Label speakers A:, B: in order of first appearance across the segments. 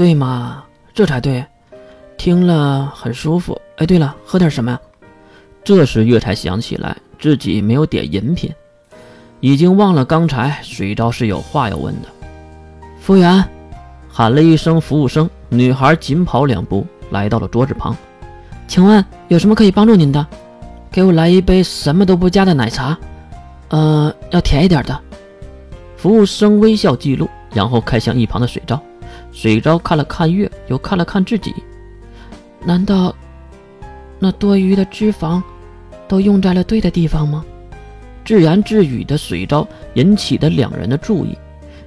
A: 对嘛，这才对，听了很舒服。哎，对了，喝点什么呀？
B: 这时月才想起来自己没有点饮品，已经忘了刚才水昭是有话要问的。
A: 服务员，
B: 喊了一声服务生，女孩紧跑两步来到了桌子旁。
A: 请问有什么可以帮助您的？给我来一杯什么都不加的奶茶，呃，要甜一点的。
B: 服务生微笑记录，然后看向一旁的水昭。水昭看了看月，又看了看自己。
A: 难道那多余的脂肪都用在了对的地方吗？
B: 自言自语的水昭引起了两人的注意。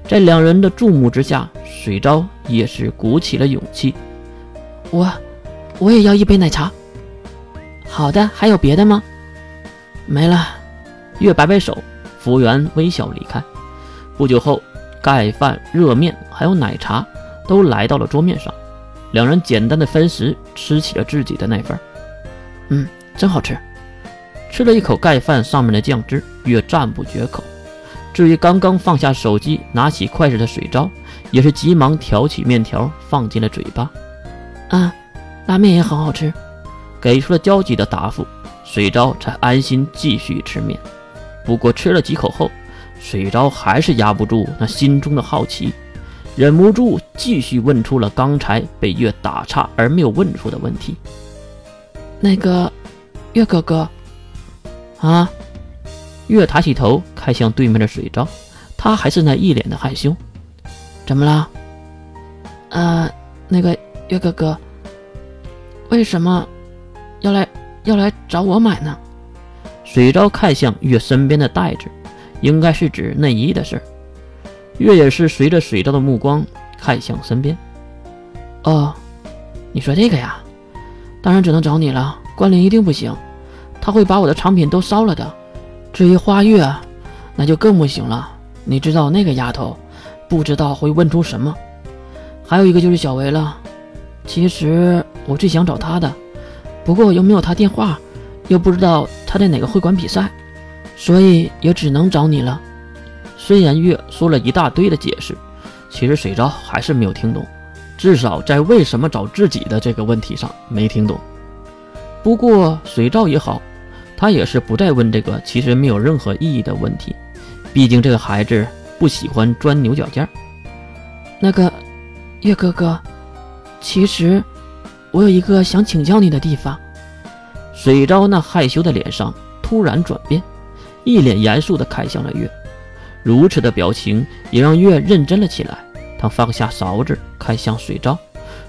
B: 在两人的注目之下，水昭也是鼓起了勇气。
A: 我，我也要一杯奶茶。好的，还有别的吗？
B: 没了。月摆摆手，服务员微笑离开。不久后，盖饭、热面还有奶茶都来到了桌面上。两人简单的分食，吃起了自己的那份。
A: 嗯，真好吃。
B: 吃了一口盖饭上面的酱汁，越赞不绝口。至于刚刚放下手机、拿起筷子的水昭，也是急忙挑起面条放进了嘴巴。
A: 啊，拉面也很好吃。
B: 给出了焦急的答复，水昭才安心继续吃面。不过吃了几口后，水昭还是压不住那心中的好奇，忍不住继续问出了刚才被月打岔而没有问出的问题。
A: 那个，月哥哥，
B: 啊？月抬起头看向对面的水昭，他还是那一脸的害羞。
A: 怎么了？呃，那个月哥哥，为什么要来要来找我买呢？
B: 水昭看向月身边的袋子。应该是指内衣的事儿。月也是随着水昭的目光看向身边。
A: 哦，你说这个呀？当然只能找你了，关灵一定不行，他会把我的藏品都烧了的。至于花月，那就更不行了。你知道那个丫头，不知道会问出什么。还有一个就是小维了。其实我最想找她的，不过又没有她电话，又不知道她在哪个会馆比赛。所以也只能找你了。
B: 虽然月说了一大堆的解释，其实水昭还是没有听懂，至少在为什么找自己的这个问题上没听懂。不过水昭也好，他也是不再问这个其实没有任何意义的问题。毕竟这个孩子不喜欢钻牛角尖。
A: 那个月哥哥，其实我有一个想请教你的地方。
B: 水昭那害羞的脸上突然转变。一脸严肃地看向了月，如此的表情也让月认真了起来。他放下勺子，看向水昭，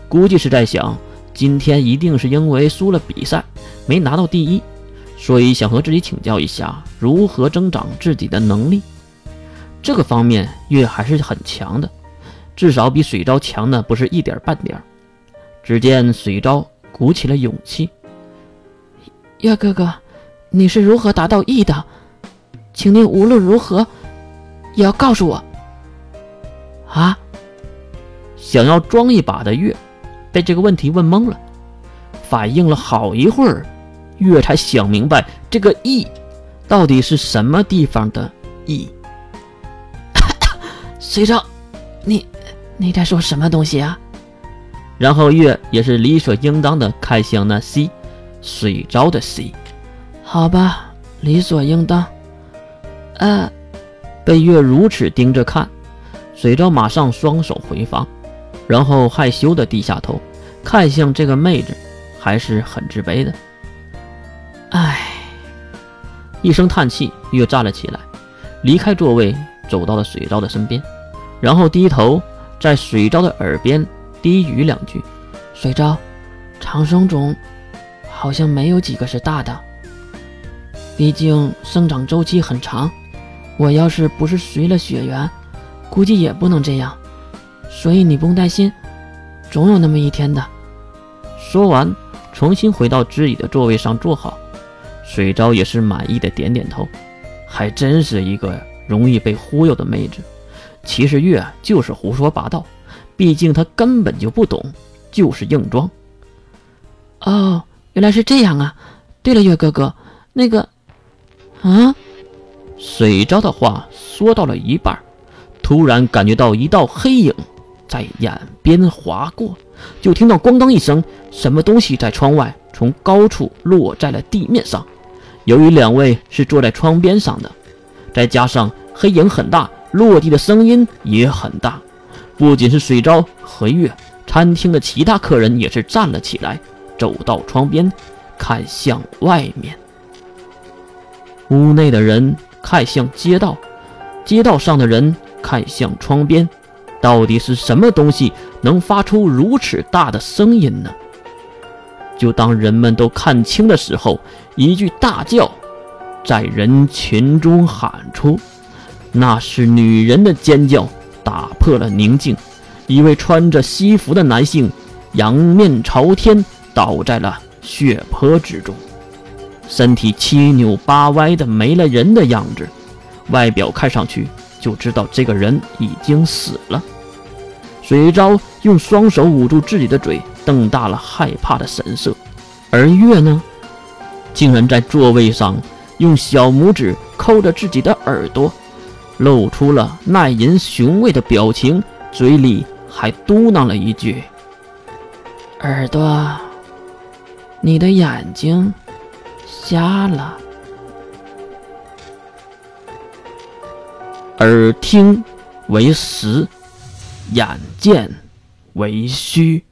B: 估计是在想，今天一定是因为输了比赛，没拿到第一，所以想和自己请教一下如何增长自己的能力。这个方面，月还是很强的，至少比水昭强的不是一点半点。只见水昭鼓起了勇气：“
A: 月哥哥，你是如何达到 E 的？”请您无论如何也要告诉我。
B: 啊！想要装一把的月被这个问题问懵了，反应了好一会儿，月才想明白这个 “e” 到底是什么地方的 “e”。
A: 水昭，你你在说什么东西啊？
B: 然后月也是理所应当的看向那 “c”，水昭的 “c”。
A: 好吧，理所应当。呃，
B: 被月如此盯着看，水昭马上双手回防，然后害羞的低下头，看向这个妹子，还是很自卑的。
A: 唉，
B: 一声叹气，月站了起来，离开座位，走到了水昭的身边，然后低头在水昭的耳边低语两句：“
A: 水昭，长生种好像没有几个是大的，毕竟生长周期很长。”我要是不是随了血缘，估计也不能这样，所以你不用担心，总有那么一天的。
B: 说完，重新回到自己的座位上坐好。水昭也是满意的点点头，还真是一个容易被忽悠的妹子。其实月就是胡说八道，毕竟她根本就不懂，就是硬装。
A: 哦，原来是这样啊！对了，月哥哥，那个，啊？
B: 水昭的话说到了一半，突然感觉到一道黑影在眼边划过，就听到咣当一声，什么东西在窗外从高处落在了地面上。由于两位是坐在窗边上的，再加上黑影很大，落地的声音也很大。不仅是水昭和月，餐厅的其他客人也是站了起来，走到窗边，看向外面。屋内的人看向街道，街道上的人看向窗边。到底是什么东西能发出如此大的声音呢？就当人们都看清的时候，一句大叫在人群中喊出，那是女人的尖叫，打破了宁静。一位穿着西服的男性仰面朝天，倒在了血泊之中，身体七扭八歪的没了人的样子，外表看上去就知道这个人已经死了。水昭用双手捂住自己的嘴，瞪大了害怕的神色，而月呢，竟然在座位上用小拇指抠着自己的耳朵，露出了耐人寻味的表情，嘴里还嘟囔了一句：“
A: 耳朵，你的眼睛瞎了。”
B: 耳听为实。眼见为虚。